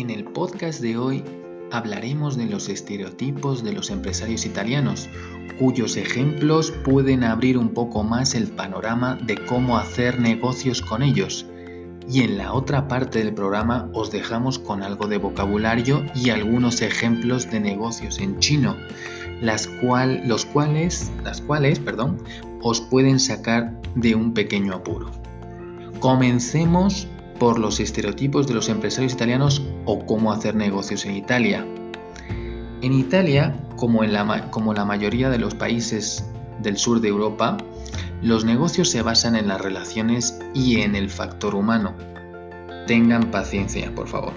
En el podcast de hoy hablaremos de los estereotipos de los empresarios italianos, cuyos ejemplos pueden abrir un poco más el panorama de cómo hacer negocios con ellos. Y en la otra parte del programa os dejamos con algo de vocabulario y algunos ejemplos de negocios en chino, las los cuales, las cuales perdón, os pueden sacar de un pequeño apuro. Comencemos por los estereotipos de los empresarios italianos o cómo hacer negocios en Italia. En Italia, como, en la, como la mayoría de los países del sur de Europa, los negocios se basan en las relaciones y en el factor humano. Tengan paciencia, por favor.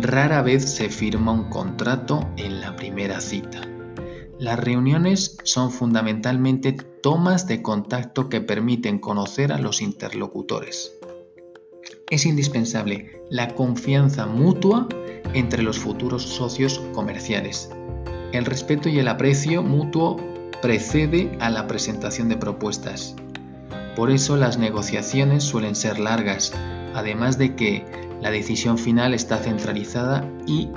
Rara vez se firma un contrato en la primera cita. Las reuniones son fundamentalmente tomas de contacto que permiten conocer a los interlocutores es indispensable la confianza mutua entre los futuros socios comerciales. El respeto y el aprecio mutuo precede a la presentación de propuestas. Por eso las negociaciones suelen ser largas, además de que la decisión final está centralizada y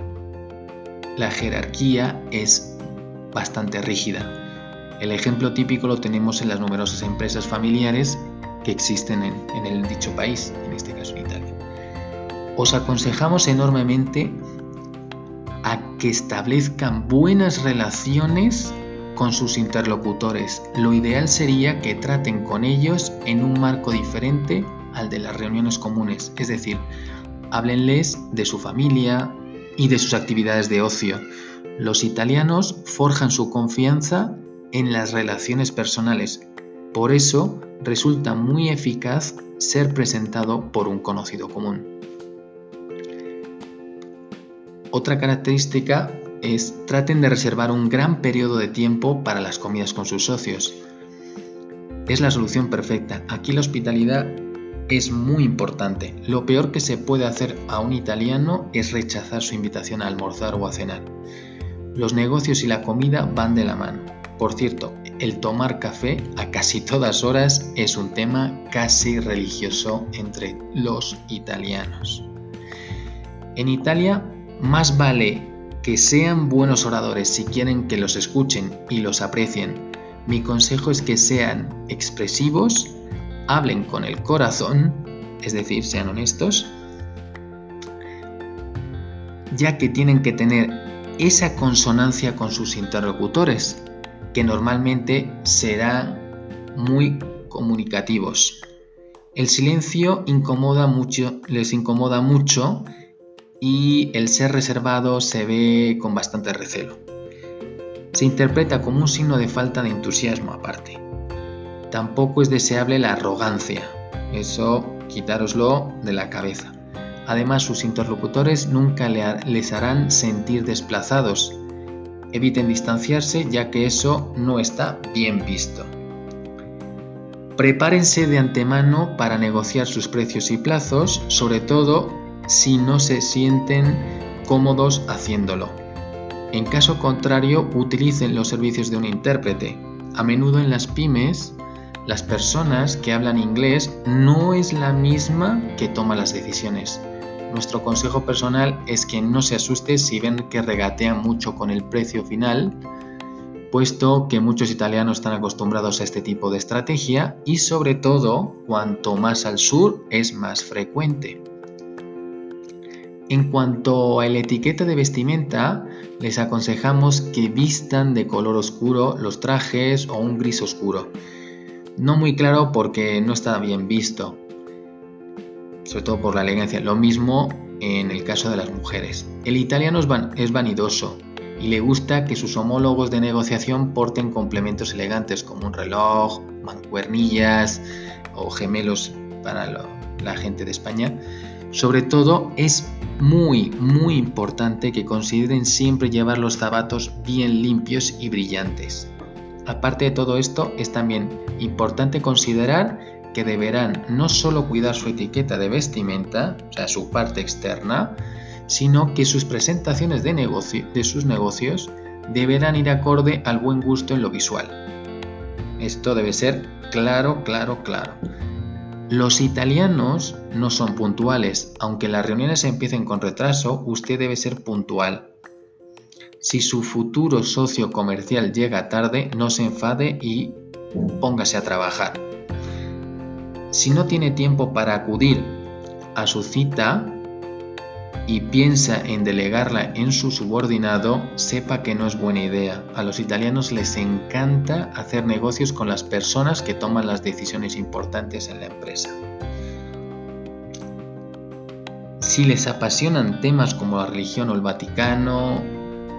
la jerarquía es bastante rígida. El ejemplo típico lo tenemos en las numerosas empresas familiares existen en, el dicho país, en este caso en Italia. Os aconsejamos enormemente a que establezcan buenas relaciones con sus interlocutores. Lo ideal sería que traten con ellos en un marco diferente al de las reuniones comunes, es decir, háblenles de su familia y de sus actividades de ocio. Los italianos forjan su confianza en las relaciones personales, por eso resulta muy eficaz ser presentado por un conocido común. Otra característica es traten de reservar un gran periodo de tiempo para las comidas con sus socios. Es la solución perfecta. Aquí la hospitalidad es muy importante. Lo peor que se puede hacer a un italiano es rechazar su invitación a almorzar o a cenar. Los negocios y la comida van de la mano. Por cierto, el tomar café a casi todas horas es un tema casi religioso entre los italianos. En Italia, más vale que sean buenos oradores si quieren que los escuchen y los aprecien. Mi consejo es que sean expresivos, hablen con el corazón, es decir, sean honestos, ya que tienen que tener esa consonancia con sus interlocutores que normalmente serán muy comunicativos. El silencio incomoda mucho, les incomoda mucho y el ser reservado se ve con bastante recelo. Se interpreta como un signo de falta de entusiasmo aparte. Tampoco es deseable la arrogancia. Eso quitároslo de la cabeza. Además, sus interlocutores nunca les harán sentir desplazados Eviten distanciarse ya que eso no está bien visto. Prepárense de antemano para negociar sus precios y plazos, sobre todo si no se sienten cómodos haciéndolo. En caso contrario, utilicen los servicios de un intérprete. A menudo en las pymes, las personas que hablan inglés no es la misma que toma las decisiones. Nuestro consejo personal es que no se asuste si ven que regatean mucho con el precio final, puesto que muchos italianos están acostumbrados a este tipo de estrategia y sobre todo cuanto más al sur es más frecuente. En cuanto a la etiqueta de vestimenta, les aconsejamos que vistan de color oscuro los trajes o un gris oscuro. No muy claro porque no está bien visto, sobre todo por la elegancia. Lo mismo en el caso de las mujeres. El italiano es, vanidoso y le gusta que sus homólogos de negociación porten complementos elegantes como un reloj, mancuernillas o gemelos para la gente de España. Sobre todo es muy muy importante que consideren siempre llevar los zapatos bien limpios y brillantes. Aparte de todo esto, es también importante considerar que deberán no solo cuidar su etiqueta de vestimenta, o sea, su parte externa, sino que sus presentaciones de, de sus negocios deberán ir acorde al buen gusto en lo visual. Esto debe ser claro, claro, claro. Los italianos no son puntuales, aunque las reuniones empiecen con retraso, usted debe ser puntual. Si su futuro socio comercial llega tarde, no se enfade y póngase a trabajar. Si no tiene tiempo para acudir a su cita y piensa en delegarla en su subordinado, sepa que no es buena idea. A los italianos les encanta hacer negocios con las personas que toman las decisiones importantes en la empresa. Si les apasionan temas como la religión o el Vaticano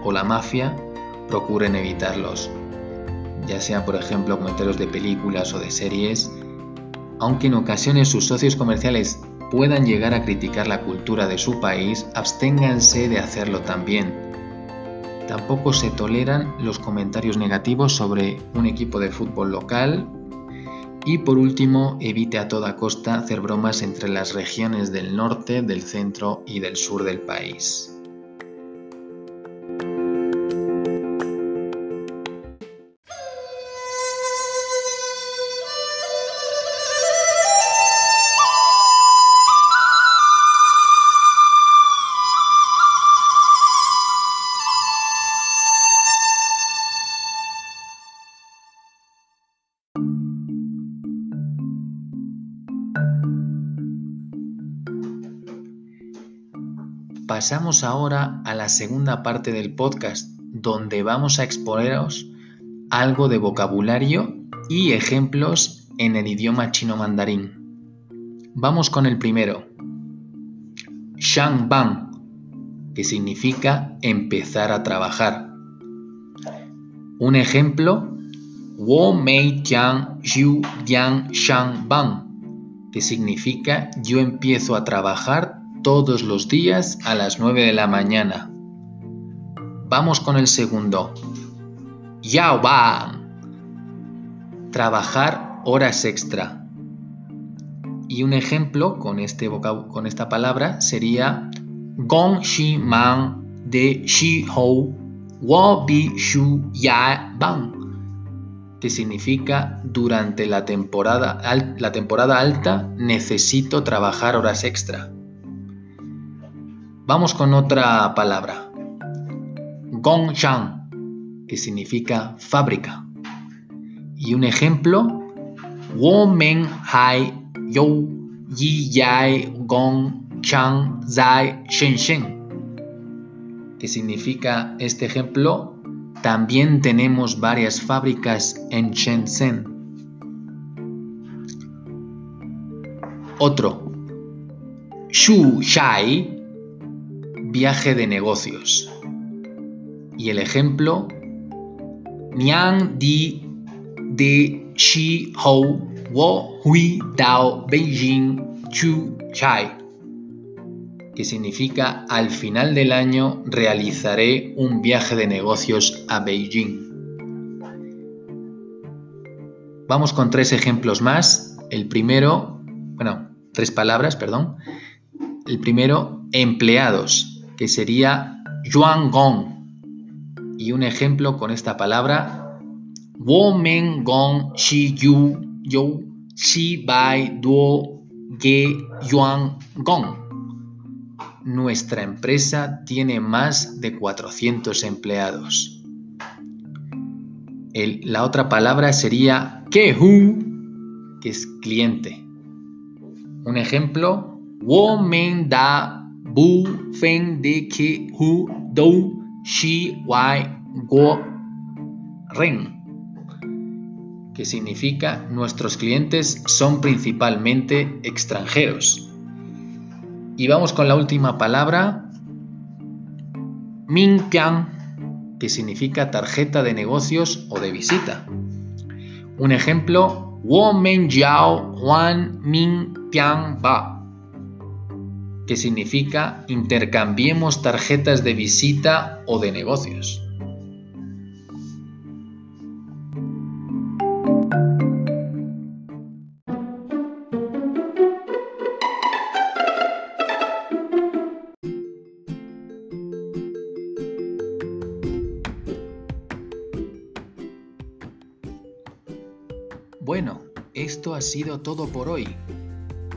o la mafia, procuren evitarlos, ya sea por ejemplo comentarios de películas o de series aunque en ocasiones sus socios comerciales puedan llegar a criticar la cultura de su país, absténganse de hacerlo también. Tampoco se toleran los comentarios negativos sobre un equipo de fútbol local. Y por último, evite a toda costa hacer bromas entre las regiones del norte, del centro y del sur del país. Pasamos ahora a la segunda parte del podcast, donde vamos a exponeros algo de vocabulario y ejemplos en el idioma chino mandarín. Vamos con el primero. Shang que significa empezar a trabajar. Un ejemplo, Wo Mei Jiang Xiu Yang Shang que significa yo empiezo a trabajar todos los días a las 9 de la mañana. Vamos con el segundo. Yao Trabajar horas extra. Y un ejemplo con, este con esta palabra sería Gong Shi Man de Shi Hou Wo Bi Shu Ya Bang que significa durante la temporada, la temporada alta necesito trabajar horas extra. Vamos con otra palabra. Gongshang, que significa fábrica. Y un ejemplo, Women Hai You Yi Yai Gong Chang Zai Shen Shen, que significa este ejemplo, también tenemos varias fábricas en Shenzhen. Otro, Shu Shai viaje de negocios. Y el ejemplo, Niang Di de Shi Hou Wo Hui Dao Beijing Chu Chai, que significa al final del año realizaré un viaje de negocios a Beijing. Vamos con tres ejemplos más. El primero, bueno, tres palabras, perdón. El primero, empleados, que sería yuan gong. Y un ejemplo con esta palabra, women gong shi yu yu shi bai duo ge yuan gong. Nuestra empresa tiene más de 400 empleados. la otra palabra sería kehu, que es cliente. Un ejemplo, women da bu feng de ke hu do shi wai go ren que significa nuestros clientes son principalmente extranjeros. Y vamos con la última palabra, Mingpiang, que significa tarjeta de negocios o de visita. Un ejemplo, Women Jiao Huan Mingpiang Ba, que significa intercambiemos tarjetas de visita o de negocios. Bueno, esto ha sido todo por hoy.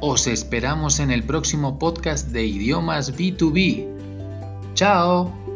Os esperamos en el próximo podcast de idiomas B2B. ¡Chao!